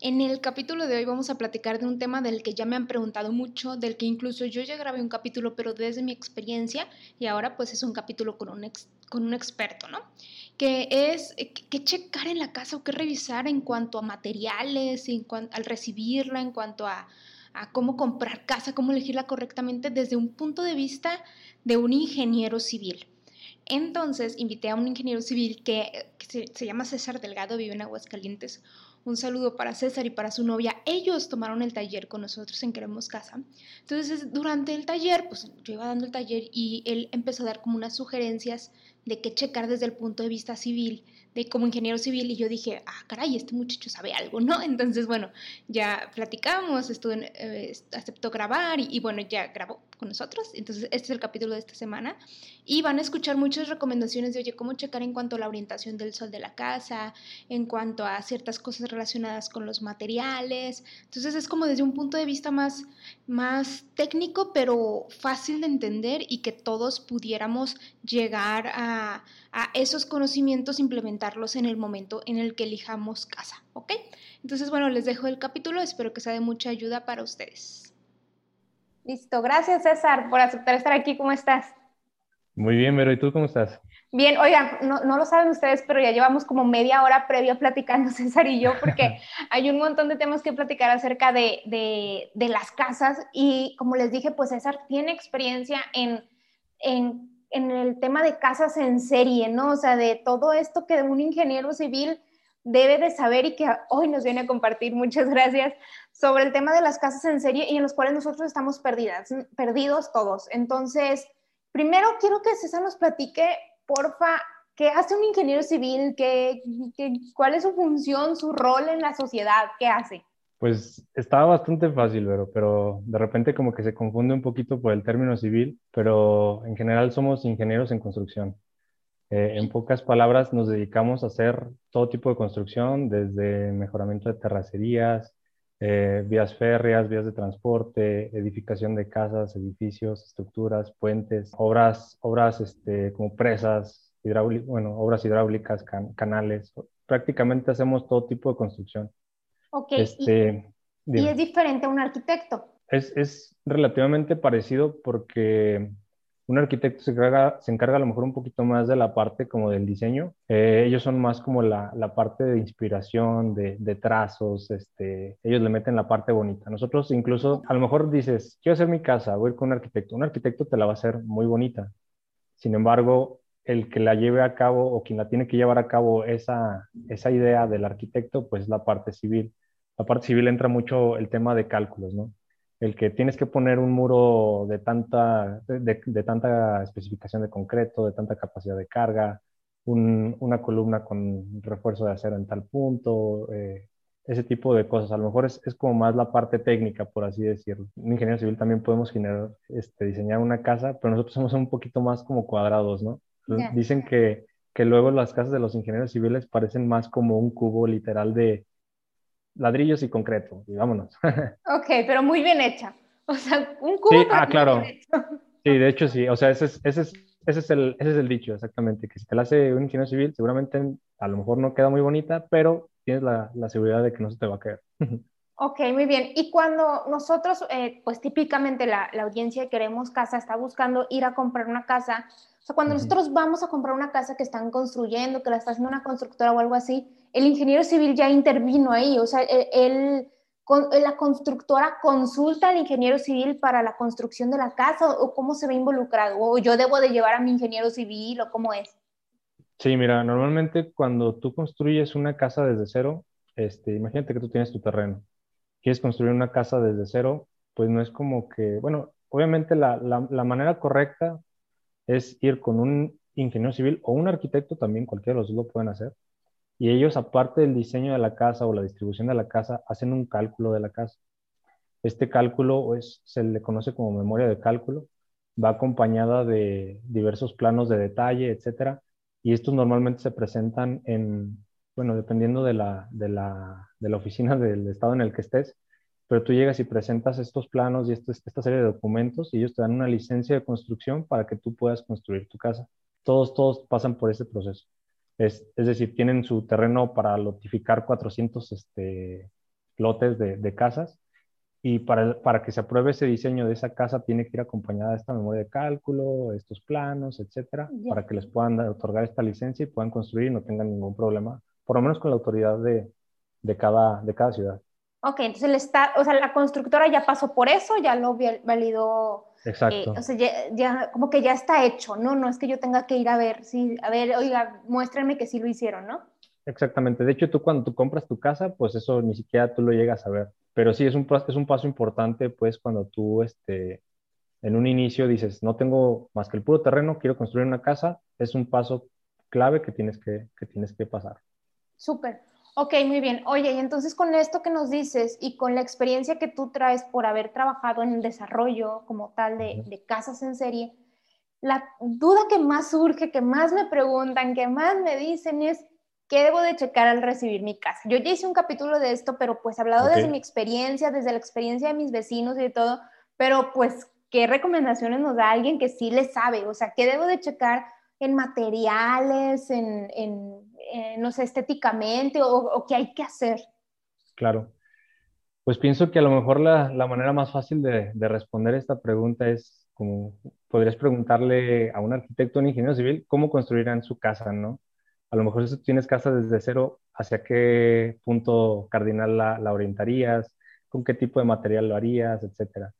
En el capítulo de hoy vamos a platicar de un tema del que ya me han preguntado mucho, del que incluso yo ya grabé un capítulo, pero desde mi experiencia, y ahora pues es un capítulo con un, con un experto, ¿no? Que es eh, qué checar en la casa o qué revisar en cuanto a materiales, al recibirla, en cuanto a, a cómo comprar casa, cómo elegirla correctamente desde un punto de vista de un ingeniero civil. Entonces invité a un ingeniero civil que, se, se, llama César Delgado, vive en Aguascalientes, un saludo para César y para su novia. Ellos tomaron el taller con nosotros en Queremos Casa. Entonces, durante el taller, pues yo iba dando el taller y él empezó a dar como unas sugerencias de qué checar desde el punto de vista civil, de como ingeniero civil, y yo dije, ah, caray, este muchacho sabe algo, ¿no? Entonces, bueno, ya platicamos, estuvo eh, aceptó grabar y, y, bueno, ya grabó con nosotros. Entonces, este es el capítulo de esta semana. Y van a escuchar muchas recomendaciones de, oye, cómo checar en cuanto a la orientación del sol de la casa, en cuanto a ciertas cosas relacionadas con los materiales. Entonces, es como desde un punto de vista más, más técnico, pero fácil de entender y que todos pudiéramos llegar a, a esos conocimientos, implementarlos en el momento en el que elijamos casa, ¿ok? Entonces, bueno, les dejo el capítulo, espero que sea de mucha ayuda para ustedes. Listo, gracias César por aceptar estar aquí. ¿Cómo estás? Muy bien, Vero, ¿y tú cómo estás? Bien, oigan, no, no, lo saben ustedes, pero ya llevamos como media hora previa platicando César y yo, porque hay un montón de temas que platicar acerca de, de, de, las casas y como les dije, pues César tiene experiencia en, en, en el tema de casas en serie, ¿no? O sea, de todo esto que un ingeniero civil debe de saber y que hoy nos viene a compartir, muchas gracias, sobre el tema de las casas en serie y en los cuales nosotros estamos perdidas, perdidos todos. Entonces, primero quiero que César nos platique, porfa, qué hace un ingeniero civil, ¿Qué, qué, cuál es su función, su rol en la sociedad, qué hace. Pues estaba bastante fácil, pero, pero de repente como que se confunde un poquito por el término civil, pero en general somos ingenieros en construcción. Eh, en pocas palabras, nos dedicamos a hacer todo tipo de construcción, desde mejoramiento de terracerías, eh, vías férreas, vías de transporte, edificación de casas, edificios, estructuras, puentes, obras, obras este, como presas, bueno, obras hidráulicas, canales. Prácticamente hacemos todo tipo de construcción. Ok, este, ¿Y, es diferente a un arquitecto? Es, es relativamente parecido porque un arquitecto se encarga, a lo mejor un poquito más de la parte como del diseño. Eh, ellos son más como la, la parte de inspiración, de, de, trazos, este, ellos le meten la parte bonita. Nosotros incluso, a lo mejor dices, quiero hacer mi casa, voy a ir con un arquitecto. Un arquitecto te la va a hacer muy bonita. Sin embargo, el que la lleve a cabo o quien la tiene que llevar a cabo esa, esa idea del arquitecto, pues es la parte civil. La parte civil entra mucho el tema de cálculos, ¿no? El que tienes que poner un muro de tanta, de, tanta especificación de concreto, de tanta capacidad de carga, una columna con refuerzo de acero en tal punto, eh, ese tipo de cosas. A lo mejor es, es, como más la parte técnica, por así decirlo. Un ingeniero civil también podemos generar, este, diseñar una casa, pero nosotros somos un poquito más como cuadrados, ¿no? Dicen que, que luego las casas de los ingenieros civiles parecen más como un cubo literal de, ladrillos y concreto, y vámonos. Ok, pero muy bien hecha. O sea, un cubo. Sí, ah, claro. Sí, de hecho sí. O sea, ese es, ese, es, ese, es el, ese es el dicho, exactamente. Que si te la hace un ingeniero civil, seguramente a lo mejor no queda muy bonita, pero tienes la, la seguridad de que no se te va a caer. Ok, muy bien. Y cuando nosotros, eh, pues típicamente la, la, audiencia que queremos casa está buscando ir a comprar una casa, o sea, cuando nosotros vamos a comprar una casa que están construyendo, que la está haciendo una constructora o algo así, el ingeniero civil ya intervino ahí, o sea, e, él, la constructora consulta al ingeniero civil para la construcción de la casa o cómo se ve involucrado, o yo debo de llevar a mi ingeniero civil o cómo es. Sí, mira, normalmente cuando tú construyes una casa desde cero, este, imagínate que tú tienes tu terreno, quieres construir una casa desde cero, pues no es como que, bueno, obviamente la, la, manera correcta es ir con un ingeniero civil o un arquitecto también, cualquiera de los dos lo pueden hacer, y ellos, aparte del diseño de la casa o la distribución de la casa, hacen un cálculo de la casa. Este cálculo es, se le conoce como memoria de cálculo. va acompañada de diversos planos de detalle, etcétera, y estos normalmente se presentan en, bueno, dependiendo de la, oficina del estado en el que estés, pero tú llegas y presentas estos planos y esta serie de documentos y ellos te dan una licencia de construcción para que tú puedas construir tu casa. Todos, todos pasan por ese proceso. Es, es decir, tienen su terreno para lotificar 400 este, lotes de, de casas y para, para, que se apruebe ese diseño de esa casa tiene que ir acompañada de esta memoria de cálculo, estos planos, etcétera, para que les puedan otorgar esta licencia y puedan construir y no tengan ningún problema, por lo menos con la autoridad de, de, cada, de cada ciudad. Ok, entonces el está, o sea, la constructora ya pasó por eso, ya lo validó. Exacto. Eh, o sea, ya, como que ya está hecho, ¿no? No es que yo tenga que ir a ver, sí, a ver, oiga, muéstrenme que sí lo hicieron, ¿no? Exactamente. De hecho, tú cuando tú compras tu casa, pues eso ni siquiera tú lo llegas a ver. Pero sí, es un, es un paso importante, pues, cuando tú, este, en un inicio dices, no tengo más que el puro terreno, quiero construir una casa, es un paso clave que tienes que, que, tienes que pasar. Súper. Ok, muy bien. Oye, y entonces con esto que nos dices y con la experiencia que tú traes por haber trabajado en el desarrollo como tal de, casas en serie, la duda que más surge, que más me preguntan, que más me dicen es, ¿qué debo de checar al recibir mi casa? Yo ya hice un capítulo de esto, pero pues hablado desde mi experiencia, desde la experiencia de mis vecinos y de todo, pero pues, ¿qué recomendaciones nos da alguien que sí le sabe? O sea, ¿qué debo de checar en materiales, en eh, no sé, estéticamente o, qué hay que hacer? Claro. Pues pienso que a lo mejor la, manera más fácil de, responder esta pregunta es como podrías preguntarle a un arquitecto o un ingeniero civil cómo construirán su casa, ¿no? A lo mejor si tienes casa desde cero, ¿hacia qué punto cardinal la, la orientarías? ¿Con qué tipo de material lo harías? Etcétera.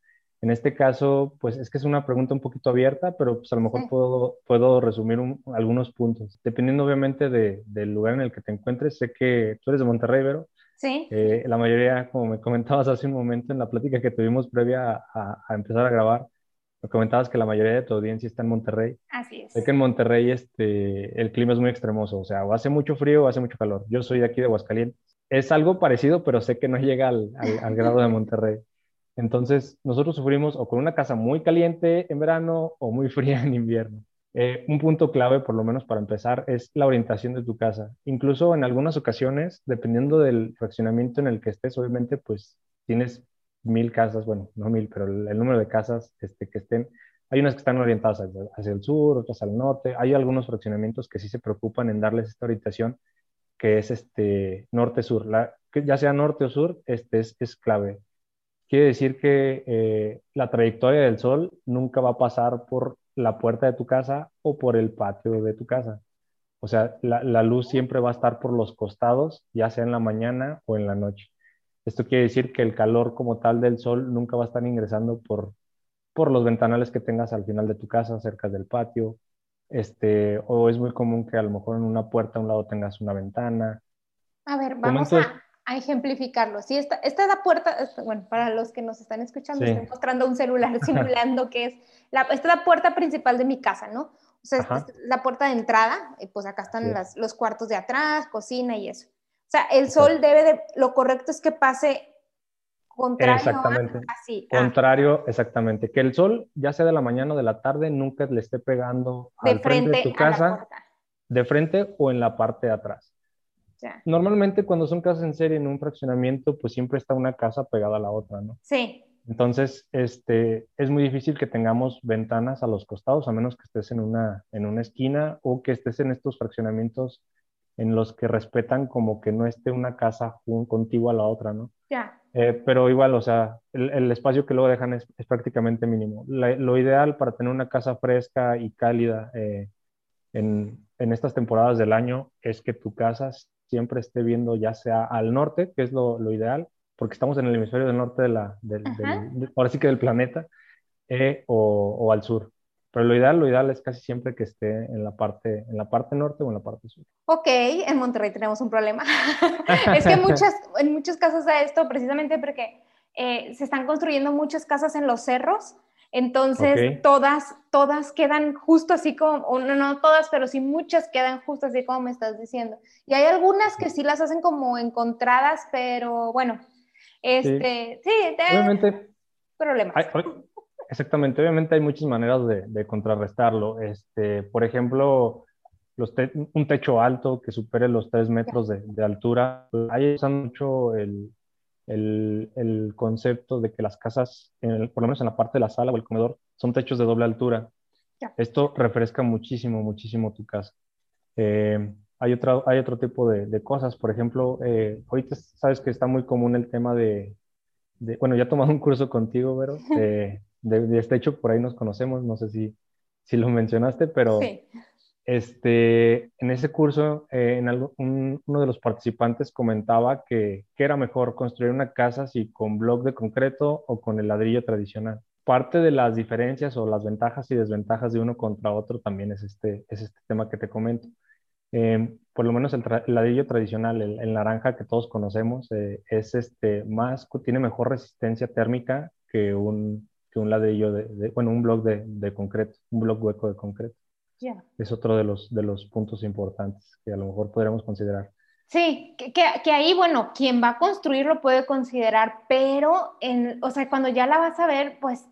En este caso, pues es que es una pregunta un poquito abierta, pero pues a lo mejor puedo, puedo resumir algunos puntos. Dependiendo obviamente del lugar en el que te encuentres, sé que tú eres de Monterrey, ¿verdad? Sí. Eh, la mayoría, como me comentabas hace un momento en la plática que tuvimos previa a, empezar a grabar, me comentabas que la mayoría de tu audiencia está en Monterrey. Así es. Sé que en Monterrey este, el clima es muy extremoso, o sea, o hace mucho frío o hace mucho calor. Yo soy de aquí de Aguascalientes. Es algo parecido, pero sé que no llega al, al grado de Monterrey. Entonces, nosotros sufrimos o con una casa muy caliente en verano o muy fría en invierno. Eh, un punto clave, por lo menos para empezar, es la orientación de tu casa. Incluso en algunas ocasiones, dependiendo del fraccionamiento en el que estés, obviamente, pues tienes mil casas, bueno, no mil, pero el, número de casas este, que estén, hay unas que están orientadas hacia, el sur, otras al norte, hay algunos fraccionamientos que sí se preocupan en darles esta orientación, que es este norte-sur, ya sea norte o sur, este es, es clave quiere decir que eh, la trayectoria del sol nunca va a pasar por la puerta de tu casa o por el patio de tu casa. O sea, la, luz siempre va a estar por los costados, ya sea en la mañana o en la noche. Esto quiere decir que el calor como tal del sol nunca va a estar ingresando por, por los ventanales que tengas al final de tu casa, cerca del patio. Este, o es muy común que a lo mejor en una puerta a un lado tengas una ventana. A ver, vamos a, a ejemplificarlo. Si esta, esta es la puerta, bueno, para los que nos están escuchando, estoy mostrando un celular simulando que es, la, esta es la puerta principal de mi casa, ¿no? O sea, esta es la puerta de entrada, y pues acá están las, los cuartos de atrás, cocina y eso. O sea, el sol debe de, lo correcto es que pase contrario exactamente. así. Ah. Contrario, exactamente. Que el sol, ya sea de la mañana o de la tarde, nunca le esté pegando de al frente, de tu casa, de frente o en la parte de atrás. Normalmente cuando son casas en serie en un fraccionamiento, pues siempre está una casa pegada a la otra, ¿no? Sí. Entonces, este, es muy difícil que tengamos ventanas a los costados, a menos que estés en una, en una esquina o que estés en estos fraccionamientos en los que respetan como que no esté una casa contigua a la otra, ¿no? Ya. Eh, pero igual, o sea, el, espacio que luego dejan es, prácticamente mínimo. lo ideal para tener una casa fresca y cálida eh, en, en, estas temporadas del año es que tu casa siempre esté viendo ya sea al norte, que es lo, lo ideal, porque estamos en el hemisferio del norte de la, del, ahora sí que del planeta, eh, o, o, al sur. Pero lo ideal, lo ideal es casi siempre que esté en la parte, en la parte norte o en la parte sur. Ok, en Monterrey tenemos un problema. es que muchas, en muchos casos de esto, precisamente porque eh, se están construyendo muchas casas en los cerros, entonces, todas, todas quedan justo así como, no, no todas, pero sí muchas quedan justo así como me estás diciendo. Y hay algunas que sí las hacen como encontradas, pero bueno, este, sí, obviamente, problemas. Exactamente, obviamente hay muchas maneras de, contrarrestarlo. Este, por ejemplo, los un techo alto que supere los 3 metros de, altura. Ahí usan mucho el, el, concepto de que las casas, por lo menos en la parte de la sala o el comedor, son techos de doble altura. Esto refresca muchísimo, muchísimo tu casa. Eh, hay, otra, hay otro tipo de, cosas, por ejemplo, eh, ahorita sabes que está muy común el tema de, bueno, ya he tomado un curso contigo, pero de, de, este hecho por ahí nos conocemos, no sé si, si lo mencionaste, pero este, en ese curso eh, uno de los participantes comentaba que, que, era mejor construir una casa si con bloc de concreto o con el ladrillo tradicional parte de las diferencias o las ventajas y desventajas de uno contra otro también es este, es este tema que te comento. Em, por lo menos el, ladrillo tradicional, el, naranja que todos conocemos, eh, es este más, tiene mejor resistencia térmica que un, que un ladrillo de, bueno, un bloque de, de, concreto, un bloque hueco de concreto. Es otro de los, de los puntos importantes que a lo mejor podríamos considerar. Sí, que, que, ahí, bueno, quien va a construir lo puede considerar, pero, en, o sea, cuando ya la vas a ver, pues,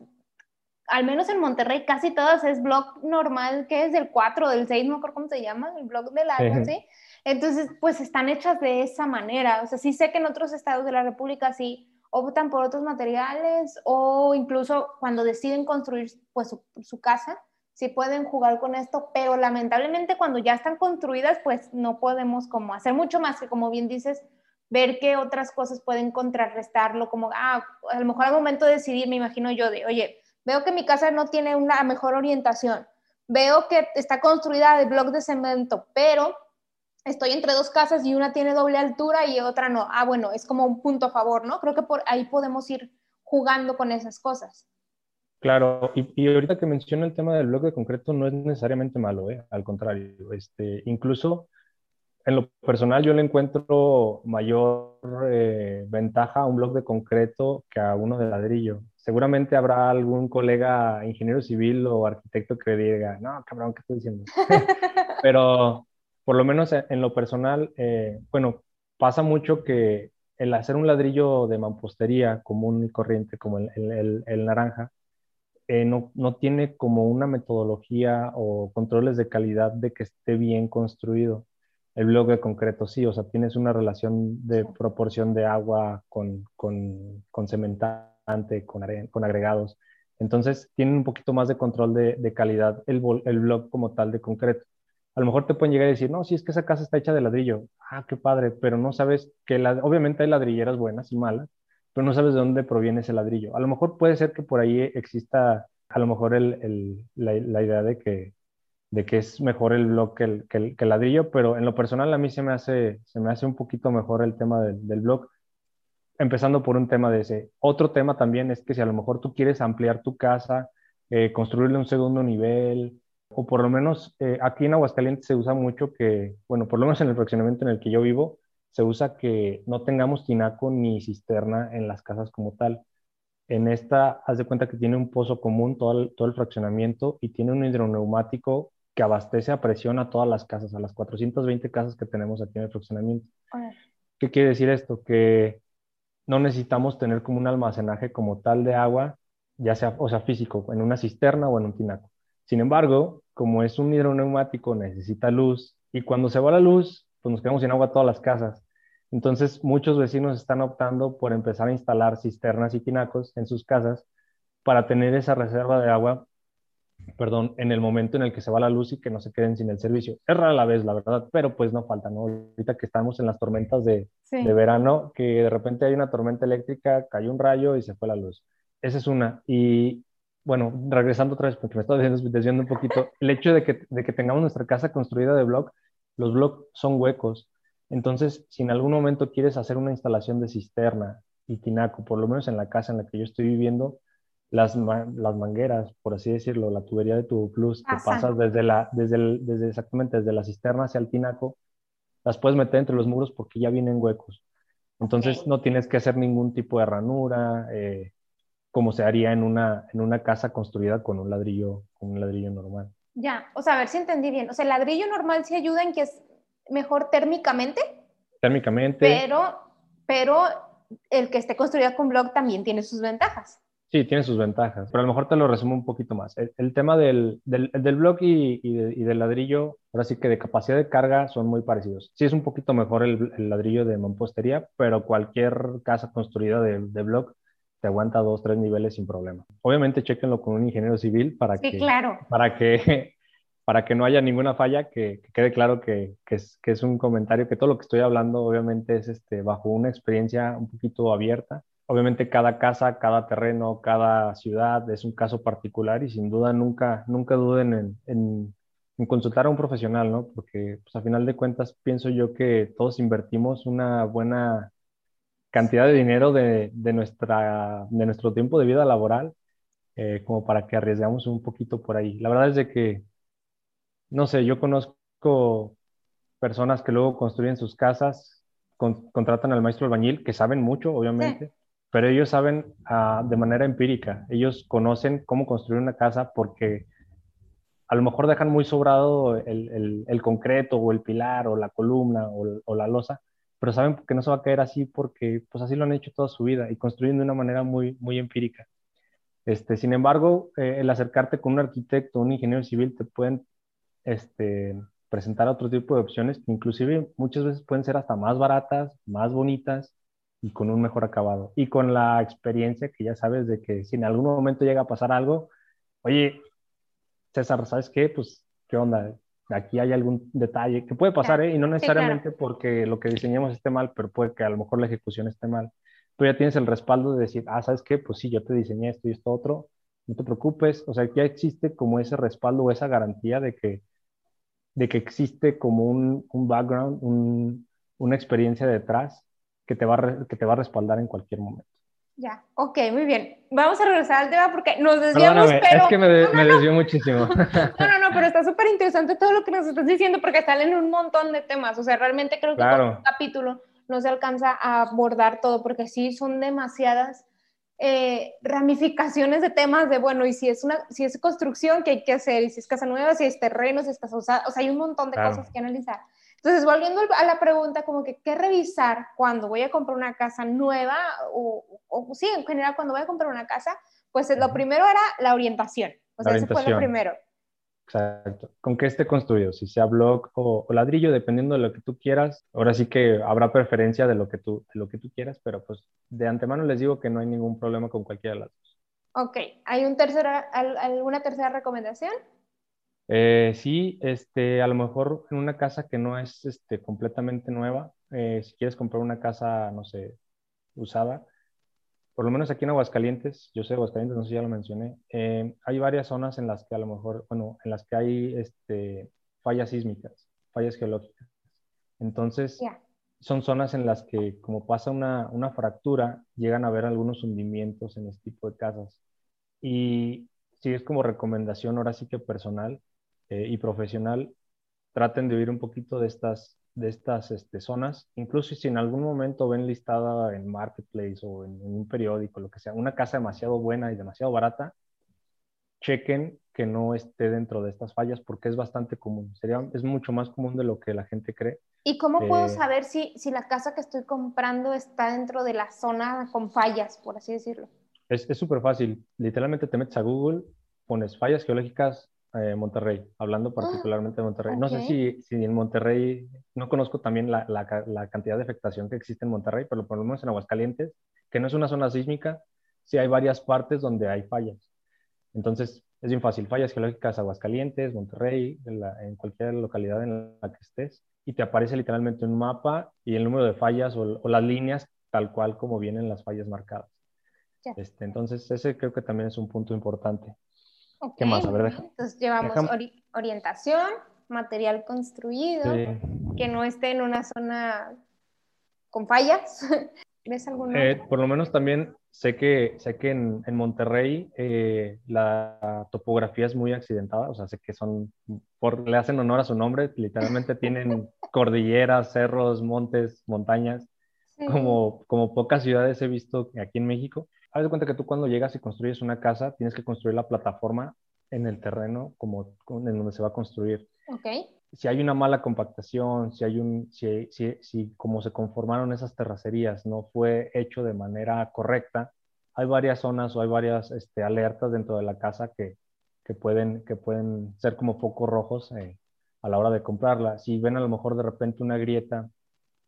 al menos en Monterrey casi todas es blog normal, que es del 4, del 6, no recuerdo cómo se llama, el blog de la, ¿sí? Entonces, pues están hechas de esa manera. O sea, sí sé que en otros estados de la República sí optan por otros materiales o incluso cuando deciden construir pues su, su casa, sí pueden jugar con esto, pero lamentablemente cuando ya están construidas, pues no podemos como hacer mucho más que, como bien dices, ver qué otras cosas pueden contrarrestarlo, como, ah, a lo mejor al momento de decidir, me imagino yo, de, oye, veo que mi casa no tiene una mejor orientación, veo que está construida de bloc de cemento, pero estoy entre dos casas y una tiene doble altura y otra no. Ah, bueno, es como un punto a favor, ¿no? Creo que por ahí podemos ir jugando con esas cosas. Claro, y, ahorita que menciona el tema del bloque de concreto no es necesariamente malo, ¿eh? al contrario, este, incluso en lo personal yo le encuentro mayor eh, ventaja a un bloque de concreto que a uno de ladrillo. Seguramente habrá algún colega ingeniero civil o arquitecto que diga, no, cabrón, ¿qué estoy diciendo? Pero por lo menos en, lo personal, eh, bueno, pasa mucho que el hacer un ladrillo de mampostería común y corriente como el naranja, eh, no, no, tiene como una metodología o controles de calidad de que esté bien construido. El bloque de concreto sí, o sea, tienes una relación de proporción de agua con, con, con cementante, con, con, agregados. Entonces, tienen un poquito más de control de, de calidad el, el bloque como tal de concreto. A lo mejor te pueden llegar a decir, no, si es que esa casa está hecha de ladrillo. Ah, qué padre, pero no sabes que la, obviamente hay ladrilleras buenas y malas, pero no sabes de dónde proviene ese ladrillo. A lo mejor puede ser que por ahí exista a lo mejor el, la, idea de que, es mejor el blog que el, ladrillo, pero en lo personal a mí se me hace, se me hace un poquito mejor el tema del, del blog, empezando por un tema de ese. Otro tema también es que si a lo mejor tú quieres ampliar tu casa, eh, construirle un segundo nivel, o por lo menos eh, aquí en Aguascalientes se usa mucho que, bueno, por lo menos en el fraccionamiento en el que yo vivo, se usa que no tengamos tinaco ni cisterna en las casas como tal. En esta, haz de cuenta que tiene un pozo común todo el, todo el fraccionamiento y tiene un hidroneumático que abastece a presión a todas las casas, a las 420 casas que tenemos aquí en el fraccionamiento. ¿Qué quiere decir esto? Que no necesitamos tener como un almacenaje como tal de agua, ya sea, o sea, físico, en una cisterna o en un tinaco. Sin embargo, como es un hidroneumático, necesita luz y cuando se va la luz, pues nos quedamos sin agua todas las casas. Entonces, muchos vecinos están optando por empezar a instalar cisternas y tinacos en sus casas para tener esa reserva de agua, perdón, en el momento en el que se va la luz y que no se queden sin el servicio. Es rara la vez, la verdad, pero pues no falta, ¿no? Ahorita que estamos en las tormentas de, de verano, que de repente hay una tormenta eléctrica, cayó un rayo y se fue la luz. Esa es una. Y bueno, regresando otra vez, porque me estoy desviando un poquito, el hecho de que, de que tengamos nuestra casa construida de block, los blocks son huecos. Entonces, si en algún momento quieres hacer una instalación de cisterna y tinaco, por lo menos en la casa en la que yo estoy viviendo, las, las mangueras, por así decirlo, la tubería de tu plus, que pasas desde, la, desde, el, desde exactamente desde la cisterna hacia el tinaco, las puedes meter entre los muros porque ya vienen huecos. Entonces no tienes que hacer ningún tipo de ranura, eh, como se haría en una, en una casa construida con un ladrillo, con un ladrillo normal. Ya, o sea, a ver si entendí bien. O sea, el ladrillo normal sí ayuda en que mejor térmicamente. Térmicamente. Pero, pero el que esté construido con block también tiene sus ventajas. Sí, tiene sus ventajas, pero a lo mejor te lo resumo un poquito más. El, tema del, del, del blog y, y, del ladrillo, ahora sí que de capacidad de carga son muy parecidos. Sí es un poquito mejor el, el ladrillo de mampostería, pero cualquier casa construida de, de blog te aguanta dos, tres niveles sin problema. Obviamente, chequenlo con un ingeniero civil para sí, que, claro. para que, para que no haya ninguna falla, que, que quede claro que, que, es, que es un comentario, que todo lo que estoy hablando obviamente es este, bajo una experiencia un poquito abierta obviamente cada casa, cada terreno, cada ciudad es un caso particular y sin duda nunca, nunca duden en, consultar a un profesional, ¿no? Porque pues, a final de cuentas pienso yo que todos invertimos una buena cantidad de dinero de, nuestra, de nuestro tiempo de vida laboral eh, como para que arriesgamos un poquito por ahí. La verdad es de que, no sé, yo conozco personas que luego construyen sus casas, contratan al maestro albañil, que saben mucho, obviamente, pero ellos saben ah, de manera empírica, ellos conocen cómo construir una casa porque a lo mejor dejan muy sobrado el, el, concreto o el pilar o la columna o, la losa, pero saben que no se va a caer así porque pues así lo han hecho toda su vida y construyen de una manera muy, muy empírica. Este, sin embargo, eh, el acercarte con un arquitecto, un ingeniero civil, te pueden este, presentar otro tipo de opciones que inclusive muchas veces pueden ser hasta más baratas, más bonitas y con un mejor acabado. Y con la experiencia que ya sabes de que si en algún momento llega a pasar algo, oye, César, ¿sabes qué? Pues, ¿qué onda? Aquí hay algún detalle que puede pasar, ¿eh? Y no necesariamente porque lo que diseñamos esté mal, pero puede que a lo mejor la ejecución esté mal. Tú ya tienes el respaldo de decir, ah, ¿sabes qué? Pues sí, yo te diseñé esto y esto otro, no te preocupes. O sea, ya existe como ese respaldo o esa garantía de que, de que existe como un, un background, un, una experiencia detrás que te va a, que te va a respaldar en cualquier momento. Ya, ok, muy bien. Vamos a regresar al tema porque nos desviamos, pero... Es que me, desvió muchísimo. No, no, no, pero está súper interesante todo lo que nos estás diciendo porque salen un montón de temas. O sea, realmente creo que con un capítulo no se alcanza a abordar todo porque sí son demasiadas eh, ramificaciones de temas de, bueno, y si es, una, si es construcción, ¿qué hay que hacer? Y si es casa nueva, si es terreno, si es casa usada. O sea, hay un montón de cosas que analizar. Entonces, volviendo a la pregunta, como que, ¿qué revisar cuando voy a comprar una casa nueva? O, o sí, en general, cuando voy a comprar una casa, pues lo primero era la orientación. O sea, eso fue lo primero. Exacto. Con que esté construido, si sea block o, ladrillo, dependiendo de lo que tú quieras. Ahora sí que habrá preferencia de lo que tú, de lo que tú quieras, pero pues de antemano les digo que no hay ningún problema con cualquiera de las dos. Ok. ¿Hay un tercera, alguna tercera recomendación? Eh, sí, este, a lo mejor en una casa que no es este, completamente nueva, eh, si quieres comprar una casa, no sé, usada, por lo menos aquí en Aguascalientes, yo sé Aguascalientes, no sé si ya lo mencioné, eh, hay varias zonas en las que a lo mejor, bueno, en las que hay este, fallas sísmicas, fallas geológicas. Entonces, son zonas en las que, como pasa una, una fractura, llegan a haber algunos hundimientos en este tipo de casas. Y si es como recomendación, ahora sí que personal, eh, y profesional traten de huir un poquito de estas, de estas este, zonas, incluso si en algún momento ven listada en Marketplace o en, un periódico, lo que sea, una casa demasiado buena y demasiado barata, chequen que no esté dentro de estas fallas porque es bastante común, sería, es mucho más común de lo que la gente cree. ¿Y cómo puedo eh, saber si, si la casa que estoy comprando está dentro de la zona con fallas, por así decirlo? Es súper fácil, literalmente te metes a Google, pones fallas geológicas eh, Monterrey, hablando ah, particularmente de Monterrey. No sé si, si, en Monterrey, no conozco también la, la, cantidad de afectación que existe en Monterrey, pero por lo menos en Aguascalientes, que no es una zona sísmica, sí hay varias partes donde hay fallas. Entonces, es bien fácil, fallas geológicas Aguascalientes, Monterrey, en, cualquier localidad en la que estés, y te aparece literalmente un mapa y el número de fallas o, las líneas tal cual como vienen las fallas marcadas. Este, entonces, ese creo que también es un punto importante. ¿Qué más? A ver, Entonces llevamos orientación, material construido, que no esté en una zona con fallas. ¿Ves alguna? Eh, por lo menos también sé que, sé que en, en Monterrey eh, la topografía es muy accidentada, o sea, sé que son, por, le hacen honor a su nombre, literalmente tienen cordilleras, cerros, montes, montañas, como, como pocas ciudades he visto aquí en México haz de cuenta que tú cuando llegas y construyes una casa, tienes que construir la plataforma en el terreno como en donde se va a construir. Okay. Si hay una mala compactación, si hay un, si, si, si como se conformaron esas terracerías no fue hecho de manera correcta, hay varias zonas o hay varias este, alertas dentro de la casa que, que, pueden, que pueden ser como focos rojos eh, a la hora de comprarla. Si ven a lo mejor de repente una grieta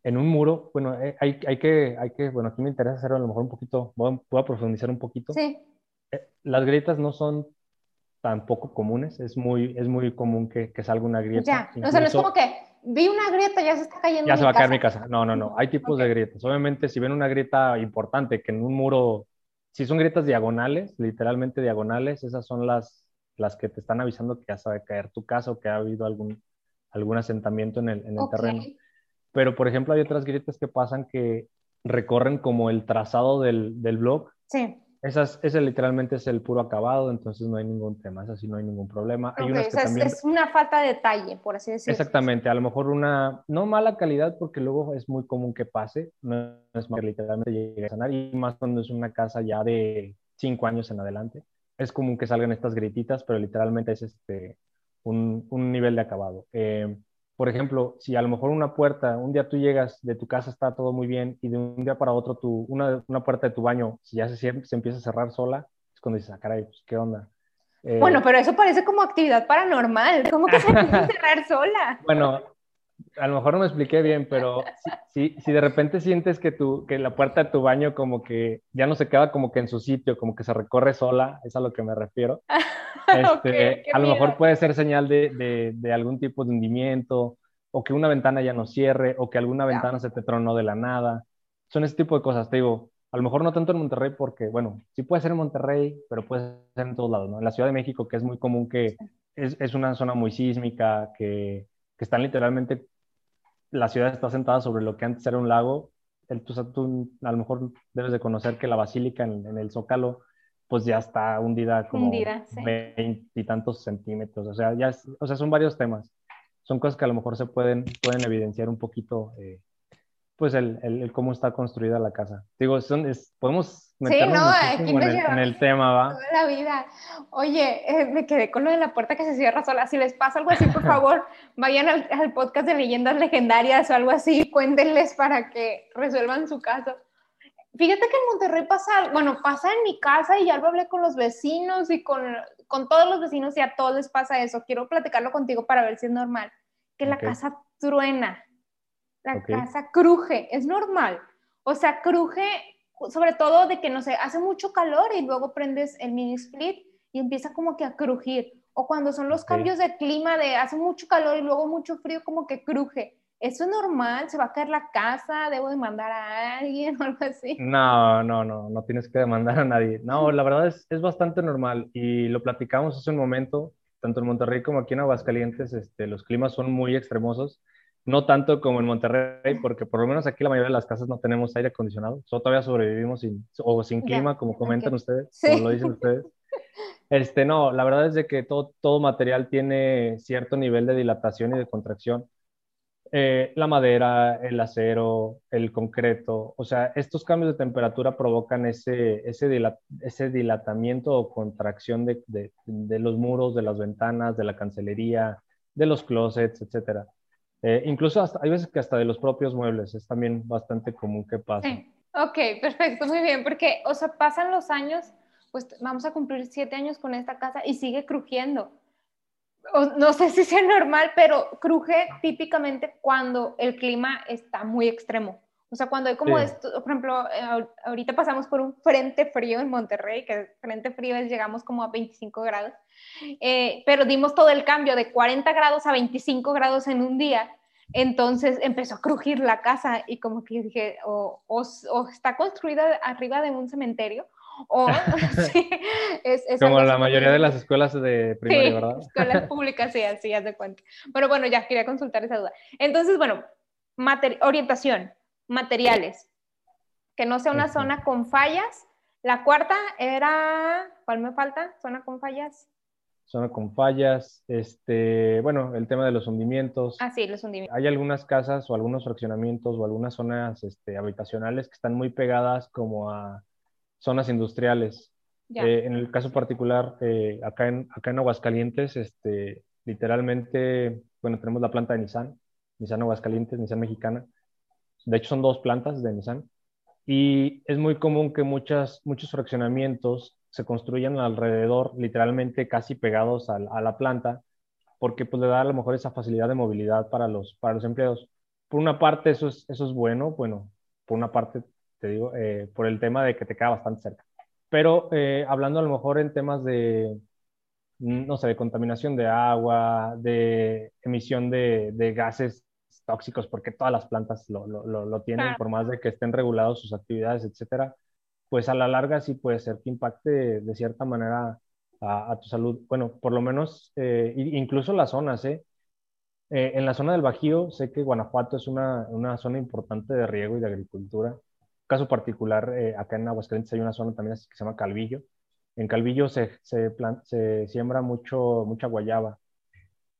en un muro, bueno, eh, hay, hay, que, hay que, bueno, aquí me interesa hacer a lo mejor un poquito, voy a, profundizar un poquito. Sí. Eh, las grietas no son tan poco comunes, es muy, es muy común que, que salga una grieta. Ya, o sea, no es como que vi una grieta, ya se está cayendo. Ya se va a caer mi casa. No, no, no, hay tipos de grietas. Obviamente, si ven una grieta importante que en un muro, si son grietas diagonales, literalmente diagonales, esas son las, las que te están avisando que ya se va a caer tu casa o que ha habido algún, algún asentamiento en el, en el terreno. Pero, por ejemplo, hay otras grietas que pasan que recorren como el trazado del, del blog. Sí. Esas, ese literalmente es el puro acabado, entonces no hay ningún tema, es así, no hay ningún problema. hay unas que también... es una falta de detalle, por así decirlo. Exactamente, a lo mejor una, no mala calidad, porque luego es muy común que pase, no es más que literalmente llegue a sanar, y más cuando es una casa ya de cinco años en adelante. Es común que salgan estas grietitas, pero literalmente es este, un, un nivel de acabado. Eh, por ejemplo, si a lo mejor una puerta, un día tú llegas de tu casa, está todo muy bien, y de un día para otro tu, una, una puerta de tu baño, si ya se, se empieza a cerrar sola, es cuando dices, ah, caray, pues, ¿qué onda? Eh, bueno, pero eso parece como actividad paranormal. ¿Cómo que se empieza a cerrar sola? Bueno, a lo mejor no me expliqué bien, pero si, si, de repente sientes que, tu, que la puerta de tu baño como que ya no se queda como que en su sitio, como que se recorre sola, es a lo que me refiero. Este, a lo mejor puede ser señal de, de, de, algún tipo de hundimiento, o que una ventana ya no cierre, o que alguna ventana se te tronó de la nada. Son ese tipo de cosas, te digo. A lo mejor no tanto en Monterrey porque, bueno, sí puede ser en Monterrey, pero puede ser en todos lados, ¿no? En la Ciudad de México, que es muy común que es, es una zona muy sísmica, que, que están literalmente la ciudad está sentada sobre lo que antes era un lago. El, tú, tú, a lo mejor debes de conocer que la basílica en, el Zócalo pues ya está hundida como veintitantos centímetros. O sea, ya o sea, son varios temas. Son cosas que a lo mejor se pueden, pueden evidenciar un poquito eh, pues el, el, cómo está construida la casa. Digo, son, es, podemos meternos sí, no, en, el, en, el, tema, ¿va? Toda la vida. Oye, eh, me quedé con lo de la puerta que se cierra sola. Si les pasa algo así, por favor, vayan al, al, podcast de leyendas legendarias o algo así, cuéntenles para que resuelvan su caso. Fíjate que en Monterrey pasa, bueno, pasa en mi casa y ya lo hablé con los vecinos y con, con todos los vecinos y a todos les pasa eso. Quiero platicarlo contigo para ver si es normal. Que la casa truena la casa cruje, es normal. O sea, cruje sobre todo de que, no sé, hace mucho calor y luego prendes el mini split y empieza como que a crujir. O cuando son los cambios de clima de hace mucho calor y luego mucho frío, como que cruje. ¿Eso es normal? ¿Se va a caer la casa? ¿Debo demandar a alguien o algo así? No, no, no, no tienes que demandar a nadie. No, la verdad es, es bastante normal y lo platicamos hace un momento, tanto en Monterrey como aquí en Aguascalientes, este, los climas son muy extremosos no tanto como en Monterrey, porque por lo menos aquí la mayoría de las casas no tenemos aire acondicionado, solo todavía sobrevivimos sin, o sin clima, como comentan ustedes, como lo dicen ustedes. Este, no, la verdad es de que todo, todo material tiene cierto nivel de dilatación y de contracción. Eh, la madera, el acero, el concreto, o sea, estos cambios de temperatura provocan ese, ese, ese dilatamiento o contracción de, de, de los muros, de las ventanas, de la cancelería, de los closets, etcétera. Eh, incluso hasta, hay veces que hasta de los propios muebles es también bastante común que pase. Sí. Ok, perfecto, muy bien, porque, o sea, pasan los años, pues vamos a cumplir siete años con esta casa y sigue crujiendo. no sé si sea normal, pero cruje típicamente cuando el clima está muy extremo. O sea, cuando hay como esto, por ejemplo, eh, ahorita pasamos por un frente frío en Monterrey, que frente frío es llegamos como a 25 grados, eh, pero dimos todo el cambio de 40 grados a 25 grados en un día. Entonces empezó a crujir la casa y como que dije, o, o, está construida arriba de un cementerio, o sí, es, es como la mayoría de las escuelas de primaria, sí, ¿verdad? Escuelas públicas, sí, así, haz de cuenta. Pero bueno, ya quería consultar esa duda. Entonces, bueno, orientación materiales, que no sea una zona con fallas. La cuarta era, ¿cuál me falta? Zona con fallas. Zona con fallas, este, bueno, el tema de los hundimientos. Ah, sí, los hundimientos. Hay algunas casas o algunos fraccionamientos o algunas zonas este, habitacionales que están muy pegadas como a zonas industriales. Eh, en el caso particular, eh, acá, en, acá en Aguascalientes, este, literalmente, bueno, tenemos la planta de Nissan, Nissan Aguascalientes, Nissan Mexicana, de hecho, son dos plantas de Nissan. y es muy común que muchas, muchos fraccionamientos se construyan alrededor, literalmente casi pegados a, la planta, porque pues le da a lo mejor esa facilidad de movilidad para los, para los empleados. Por una parte eso es, eso es bueno, bueno, por una parte te digo, eh, por el tema de que te queda bastante cerca. Pero eh, hablando a lo mejor en temas de, no sé, de contaminación de agua, de emisión de, de gases tóxicos, porque todas las plantas lo, lo, lo, tienen, por más de que estén regulados sus actividades, etcétera, pues a la larga sí puede ser que impacte de cierta manera a, tu salud. Bueno, por lo menos, eh, incluso las zonas, ¿eh? ¿eh? En la zona del Bajío, sé que Guanajuato es una, una zona importante de riego y de agricultura. Caso particular, eh, acá en Aguascalientes hay una zona también que se llama Calvillo. En Calvillo se, se, se siembra mucho, mucha guayaba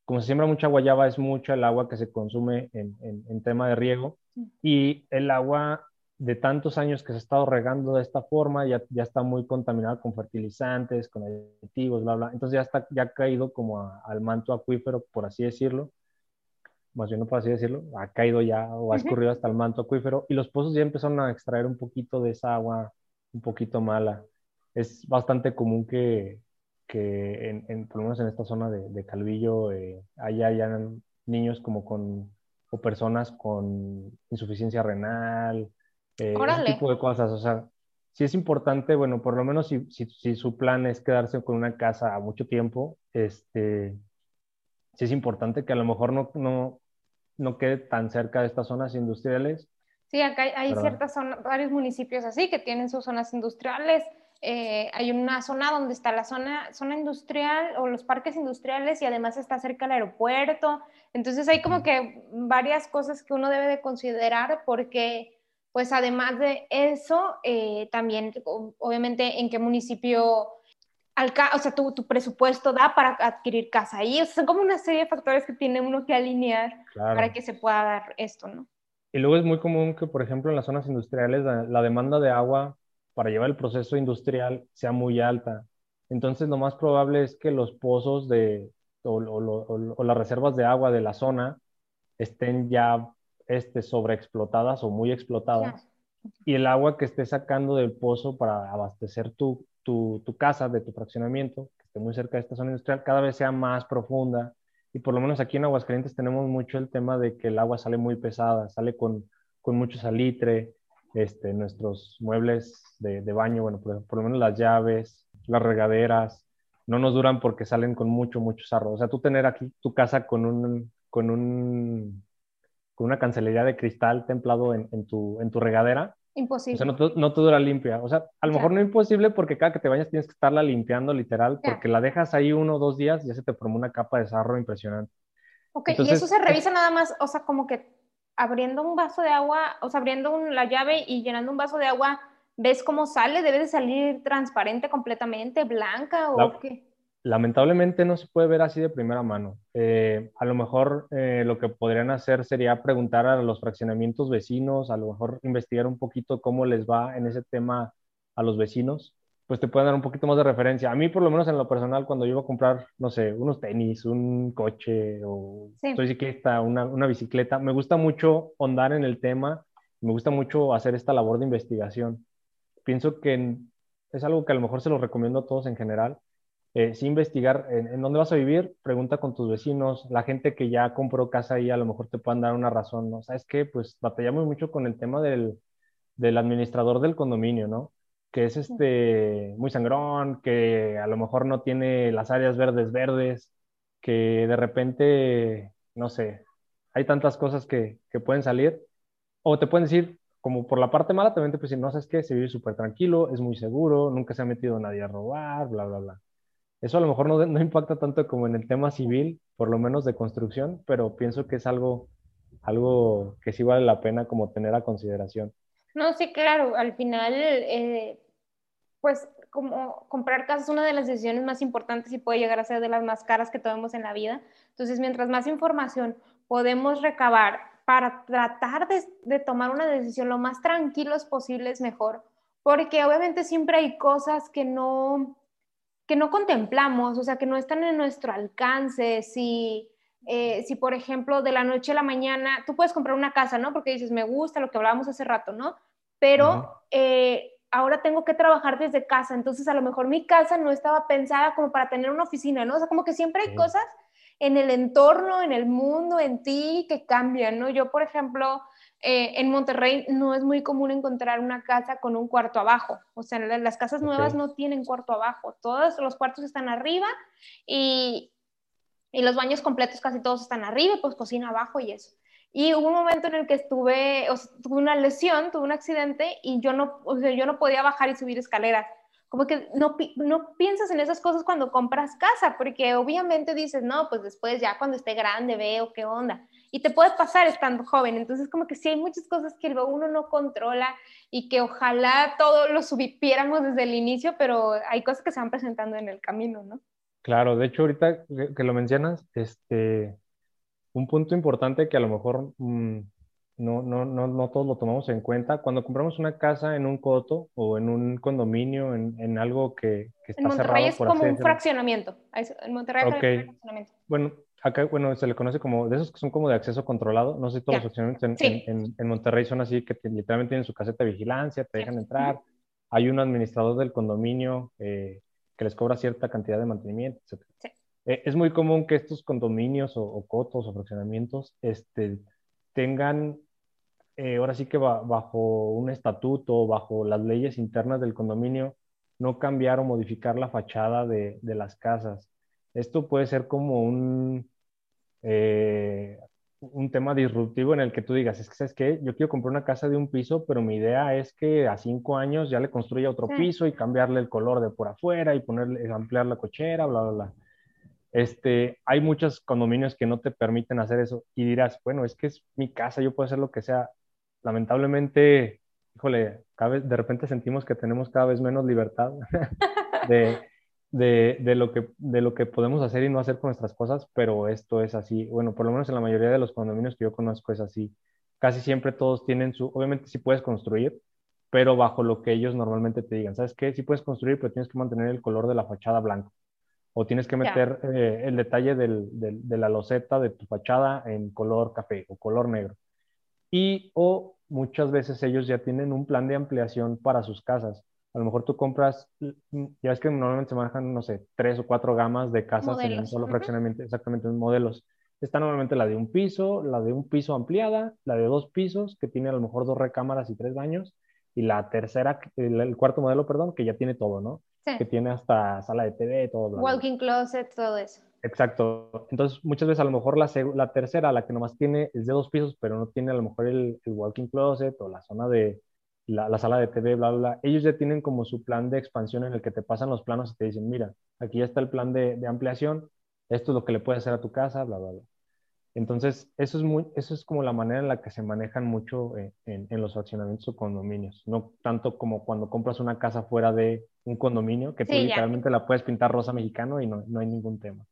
como se siembra mucha guayaba, es mucho el agua que se consume en, en, tema de riego y el agua de tantos años que se ha estado regando de esta forma ya, ya está muy contaminada con fertilizantes, con aditivos, bla, bla. Entonces ya, está, ya ha caído como al manto acuífero, por así decirlo. Más bien no por así decirlo, ha caído ya o ha escurrido hasta el manto acuífero y los pozos ya empezaron a extraer un poquito de esa agua un poquito mala. Es bastante común que, que en, por lo menos en esta zona de, Calvillo eh, haya, niños como con, o personas con insuficiencia renal, eh, ese tipo de cosas. O sea, sí es importante, bueno, por lo menos si, si, su plan es quedarse con una casa a mucho tiempo, este, sí es importante que a lo mejor no, no, no quede tan cerca de estas zonas industriales. Sí, acá hay, ciertas zonas, varios municipios así que tienen sus zonas industriales eh, hay una zona donde está la zona, zona industrial o los parques industriales y además está cerca el aeropuerto. Entonces hay como que varias cosas que uno debe de considerar porque pues además de eso, eh, también obviamente en qué municipio, o sea, tu, tu, presupuesto da para adquirir casa ahí. O sea, son como una serie de factores que tiene uno que alinear para que se pueda dar esto, ¿no? Y luego es muy común que, por ejemplo, en las zonas industriales la demanda de agua para llevar el proceso industrial sea muy alta. Entonces, lo más probable es que los pozos de, o, las reservas de agua de la zona estén ya este, sobreexplotadas o muy explotadas. Y el agua que esté sacando del pozo para abastecer tu, tu, tu, casa, de tu fraccionamiento, que esté muy cerca de esta zona industrial, cada vez sea más profunda. Y por lo menos aquí en Aguascalientes tenemos mucho el tema de que el agua sale muy pesada, sale con, con mucho salitre, este, nuestros muebles de, baño, bueno, por, lo menos las llaves, las regaderas, no nos duran porque salen con mucho, mucho sarro. O sea, tú tener aquí tu casa con un, con un, con una cancelería de cristal templado en, tu, en tu regadera. Imposible. O sea, no te, no te dura limpia. O sea, a lo mejor no imposible porque cada que te bañas tienes que estarla limpiando literal, porque la dejas ahí uno o dos días y ya se te formó una capa de sarro impresionante. Ok, y eso se revisa nada más, o sea, como que abriendo un vaso de agua, o sea, abriendo la llave y llenando un vaso de agua, ¿ves cómo sale? ¿Debe de salir transparente completamente, blanca o qué? Lamentablemente no se puede ver así de primera mano. Eh, a lo mejor eh, lo que podrían hacer sería preguntar a los fraccionamientos vecinos, a lo mejor investigar un poquito cómo les va en ese tema a los vecinos pues te pueden dar un poquito más de referencia. A mí, por lo menos en lo personal, cuando yo iba a comprar, no sé, unos tenis, un coche o estoy ciclista, una, una bicicleta, me gusta mucho andar en el tema, me gusta mucho hacer esta labor de investigación. Pienso que es algo que a lo mejor se lo recomiendo a todos en general. Eh, sí investigar en, dónde vas a vivir, pregunta con tus vecinos, la gente que ya compró casa ahí a lo mejor te puedan dar una razón, ¿no? ¿Sabes qué? Pues batallamos mucho con el tema del, del administrador del condominio, ¿no? Que es este, muy sangrón, que a lo mejor no tiene las áreas verdes verdes, que de repente, no sé, hay tantas cosas que, que pueden salir, o te pueden decir, como por la parte mala, también te pueden decir, no, sabes qué, se vive súper tranquilo, es muy seguro, nunca se ha metido nadie a robar, bla, bla, bla. Eso a lo mejor no, no impacta tanto como en el tema civil, por lo menos de construcción, pero pienso que es algo, algo que sí vale la pena como tener a consideración. No, sí, claro, al final, eh, pues como comprar casa es una de las decisiones más importantes y puede llegar a ser de las más caras que tomemos en la vida. Entonces, mientras más información podemos recabar para tratar de, tomar una decisión lo más tranquilos posibles, mejor, porque obviamente siempre hay cosas que no, que no contemplamos, o sea, que no están en nuestro alcance, si eh, si por ejemplo de la noche a la mañana, tú puedes comprar una casa, ¿no? Porque dices, me gusta lo que hablábamos hace rato, ¿no? Pero eh, ahora tengo que trabajar desde casa, entonces a lo mejor mi casa no estaba pensada como para tener una oficina, ¿no? O sea, como que siempre hay cosas en el entorno, en el mundo, en ti que cambian, ¿no? Yo, por ejemplo, eh, en Monterrey no es muy común encontrar una casa con un cuarto abajo, o sea, las casas nuevas no tienen cuarto abajo, todos los cuartos están arriba y, y los baños completos casi todos están arriba, pues cocina abajo y eso. Y hubo un momento en el que estuve, tuve una lesión, tuve un accidente y yo no, o sea, yo no podía bajar y subir escaleras. Como que no, no piensas en esas cosas cuando compras casa, porque obviamente dices, no, pues después ya cuando esté grande veo qué onda. Y te puede pasar estando joven. Entonces, como que sí hay muchas cosas que uno no controla y que ojalá todo lo subiéramos desde el inicio, pero hay cosas que se van presentando en el camino, ¿no? Claro, de hecho, ahorita que lo mencionas, este, un punto importante que a lo mejor mm, no, no, no, no, todos lo tomamos en cuenta, cuando compramos una casa en un coto o en un condominio, en, en algo que, que está en Monterrey es como un fraccionamiento. En Monterrey es un fraccionamiento. Bueno, acá bueno, se le conoce como, de esos que son como de acceso controlado, no sé si todos los fraccionamientos en, en, en, Monterrey son así, que literalmente tienen su caseta de vigilancia, te dejan entrar, hay un administrador del condominio eh, que les cobra cierta cantidad de mantenimiento, etc. Sí. Eh, es muy común que estos condominios o, cotos o fraccionamientos este, tengan, eh, ahora sí que bajo un estatuto, bajo las leyes internas del condominio, no cambiar o modificar la fachada de, las casas. Esto puede ser como un, eh, un tema disruptivo en el que tú digas, es que, ¿sabes qué? Yo quiero comprar una casa de un piso, pero mi idea es que a cinco años ya le construya otro piso y cambiarle el color de por afuera y ponerle, ampliar la cochera, bla, bla, bla. Este, hay muchos condominios que no te permiten hacer eso y dirás, bueno, es que es mi casa, yo puedo hacer lo que sea. Lamentablemente, híjole, cada vez, de repente sentimos que tenemos cada vez menos libertad de, de, de, lo que, de lo que podemos hacer y no hacer con nuestras cosas, pero esto es así. Bueno, por lo menos en la mayoría de los condominios que yo conozco es así. Casi siempre todos tienen su, obviamente sí puedes construir, pero bajo lo que ellos normalmente te digan. ¿Sabes qué? Sí puedes construir, pero tienes que mantener el color de la fachada blanco o tienes que meter eh, el detalle del, de la loseta de tu fachada en color café o color negro. Y o muchas veces ellos ya tienen un plan de ampliación para sus casas. A lo mejor tú compras, mm, ya es que normalmente se manejan, no sé, tres o cuatro gamas de casas en un solo fraccionamiento, exactamente en modelos. Está normalmente la de un piso, la de un piso ampliada, la de dos pisos, que tiene a lo mejor dos recámaras y tres baños, y la tercera, el cuarto modelo, perdón, que ya tiene todo, ¿no? Que tiene hasta sala de TV, todo. Walking closet, todo eso. Exacto. Entonces, muchas veces a lo mejor la, la, tercera, la que nomás tiene, es de dos pisos, pero no tiene a lo mejor el, el walking closet o la zona de la, la, sala de TV, bla, bla, bla. Ellos ya tienen como su plan de expansión en el que te pasan los planos y te dicen, mira, aquí ya está el plan de, de ampliación, esto es lo que le puedes hacer a tu casa, bla, bla, bla. Entonces, eso es, muy, eso es como la manera en la que se manejan mucho eh, en, en, los fraccionamientos o condominios. No tanto como cuando compras una casa fuera de un condominio, que tú literalmente la puedes pintar rosa mexicano y no, no, hay ningún tema.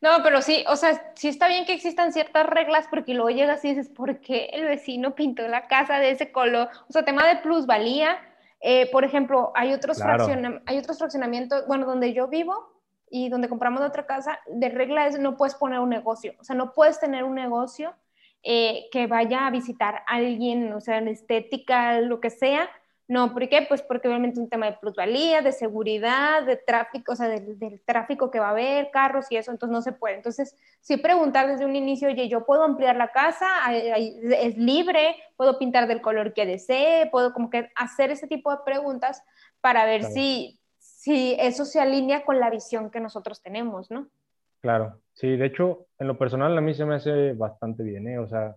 No, pero sí, o sea, sí está bien que existan ciertas reglas porque luego llegas y dices, ¿por qué el vecino pintó la casa de ese color? O sea, tema de plusvalía. Eh, por ejemplo, hay otros, hay otros fraccionamientos, bueno, donde yo vivo, y donde compramos otra casa, de regla es no puedes poner un negocio, o sea, no puedes tener un negocio eh, que vaya a visitar a alguien, o sea, en estética, lo que sea. No, ¿por qué? Pues porque obviamente es un tema de plusvalía, de seguridad, de tráfico, o sea, del, tráfico que va a haber, carros y eso, entonces no se puede. Entonces, sí preguntar desde un inicio, oye, yo puedo ampliar la casa, es libre, puedo pintar del color que desee, puedo como que hacer ese tipo de preguntas para ver si si eso se alinea con la visión que nosotros tenemos, ¿no? Claro, sí, de hecho, en lo personal a mí se me hace bastante bien, ¿eh? O sea,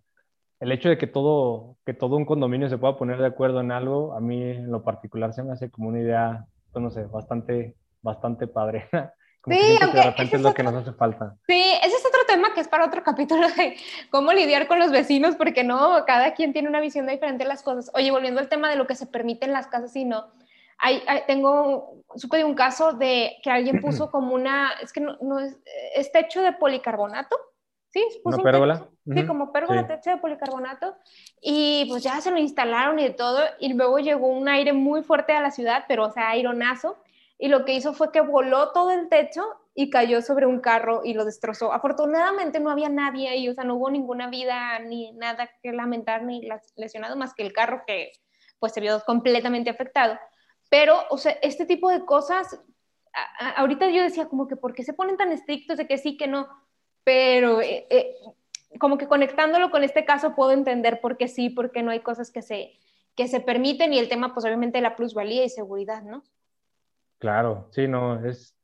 el hecho de que todo, que todo un condominio se pueda poner de acuerdo en algo, a mí en lo particular se me hace como una idea, pues, no sé, bastante, bastante padre. Como sí, aunque de repente es lo que nos hace falta. Sí, ese es otro tema que es para otro capítulo de cómo lidiar con los vecinos, porque no, cada quien tiene una visión diferente de las cosas. Oye, volviendo al tema de lo que se permite en las casas y no, tengo, supe de un caso de que alguien puso como una, es que no, es, es techo de policarbonato, ¿sí? Puso ¿Una pérgola? sí, como pérgola, techo de policarbonato, y pues ya se lo instalaron y todo, y luego llegó un aire muy fuerte a la ciudad, pero o sea, aironazo, y lo que hizo fue que voló todo el techo y cayó sobre un carro y lo destrozó. Afortunadamente no había nadie ahí, o sea, no hubo ninguna vida ni nada que lamentar ni lesionado más que el carro que pues se vio completamente afectado. Pero, o sea, este tipo de cosas, ahorita yo decía como que, ¿por qué se ponen tan estrictos de que sí, que no? Pero eh, eh, como que conectándolo con este caso puedo entender por qué sí, por qué no hay cosas que se, que se permiten y el tema, pues obviamente, la plusvalía y seguridad, ¿no? Claro, sí, no, es,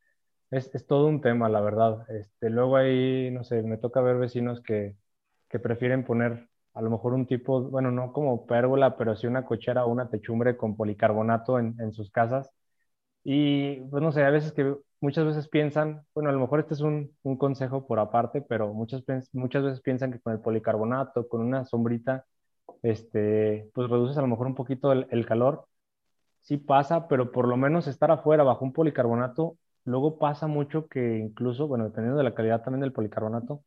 es, es, todo un tema, la verdad. Este, luego ahí, no sé, me toca ver vecinos que, que prefieren poner a lo mejor un tipo, bueno, no como pérgola, pero sí una cochera o una techumbre con policarbonato en, en sus casas. Y, pues no sé, a veces que muchas veces piensan, bueno, a lo mejor este es un, un consejo por aparte, pero muchas, muchas veces piensan que con el policarbonato, con una sombrita, este, pues reduces a lo mejor un poquito el, el calor. Sí pasa, pero por lo menos estar afuera bajo un policarbonato Luego pasa mucho que incluso, bueno, dependiendo de la calidad también del policarbonato,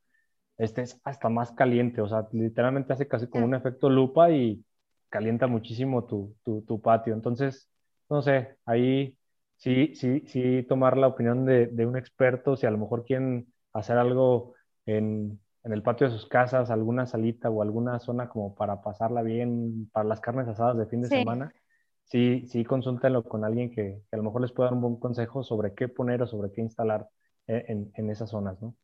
este es hasta más caliente, o sea, literalmente hace casi como un efecto lupa y calienta muchísimo tu, tu, tu patio. Entonces, no sé, ahí sí, sí, sí tomar la opinión de, de, un experto, si a lo mejor quieren hacer algo en, en, el patio de sus casas, alguna salita o alguna zona como para pasarla bien, para las carnes asadas de fin de semana, sí, sí consúltenlo con alguien que, a lo mejor les pueda dar un buen consejo sobre qué poner o sobre qué instalar en, en, esas zonas, ¿no?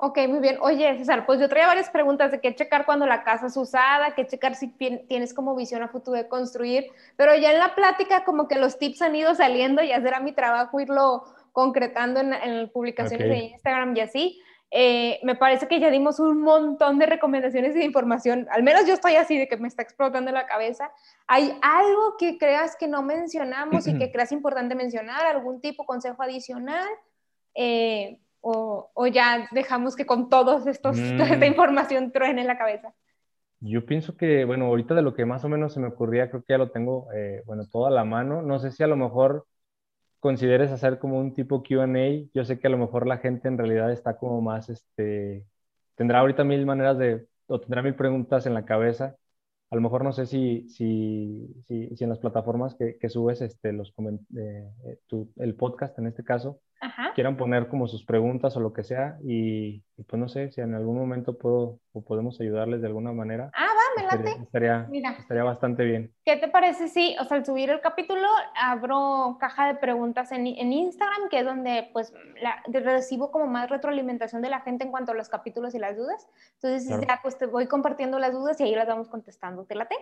Ok, muy bien. Oye, César, pues yo traía varias preguntas de qué checar cuando la casa es usada, qué checar si tienes como visión a futuro de construir, pero ya en la plática como que los tips han ido saliendo y hacer a mi trabajo irlo concretando en, en publicaciones de Instagram y así. Eh, me parece que ya dimos un montón de recomendaciones y de información. Al menos yo estoy así de que me está explotando la cabeza. ¿Hay algo que creas que no mencionamos y que creas importante mencionar? ¿Algún tipo consejo adicional? Eh, o, o, ya dejamos que con todos estos, toda esta mm. información truene en la cabeza? Yo pienso que, bueno, ahorita de lo que más o menos se me ocurría, creo que ya lo tengo, eh, bueno, todo a la mano. No sé si a lo mejor consideres hacer como un tipo QA. Yo sé que a lo mejor la gente en realidad está como más, este, tendrá ahorita mil maneras de, o tendrá mil preguntas en la cabeza. A lo mejor no sé si, si, si, si en las plataformas que, que subes este, los, eh, eh, tu, el podcast en este caso, quieran poner como sus preguntas o lo que sea y, pues no sé si en algún momento puedo o podemos ayudarles de alguna manera. Ah, me late. Estaría, Mira, estaría bastante bien. ¿Qué te parece si, o sea, al subir el capítulo, abro caja de preguntas en, en Instagram, que es donde pues la, recibo como más retroalimentación de la gente en cuanto a los capítulos y las dudas? Entonces ya pues te voy compartiendo las dudas y ahí las vamos contestando. ¿Te late?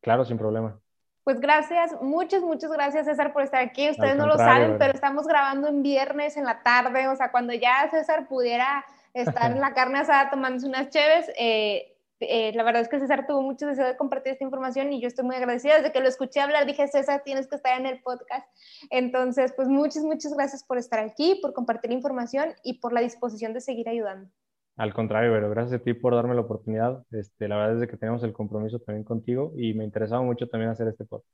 Claro, sin problema. Pues gracias, muchas, muchas gracias César por estar aquí. Ustedes no lo saben, pero estamos grabando en viernes en la tarde, o sea, cuando ya César pudiera estar en la carne asada tomándose unas cheves, eh, eh, la verdad es que César tuvo mucho deseo de compartir esta información y yo estoy muy agradecida. Desde que lo escuché hablar dije, César, tienes que estar en el podcast. Entonces, pues muchas, muchas gracias por estar aquí, por compartir la información y por la disposición de seguir ayudando. Al contrario, pero gracias a ti por darme la oportunidad. Este, la verdad es que tenemos el compromiso también contigo y me interesaba mucho también hacer este podcast.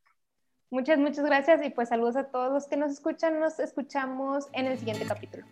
Muchas, muchas gracias y pues saludos a todos los que nos escuchan. Nos escuchamos en el siguiente capítulo.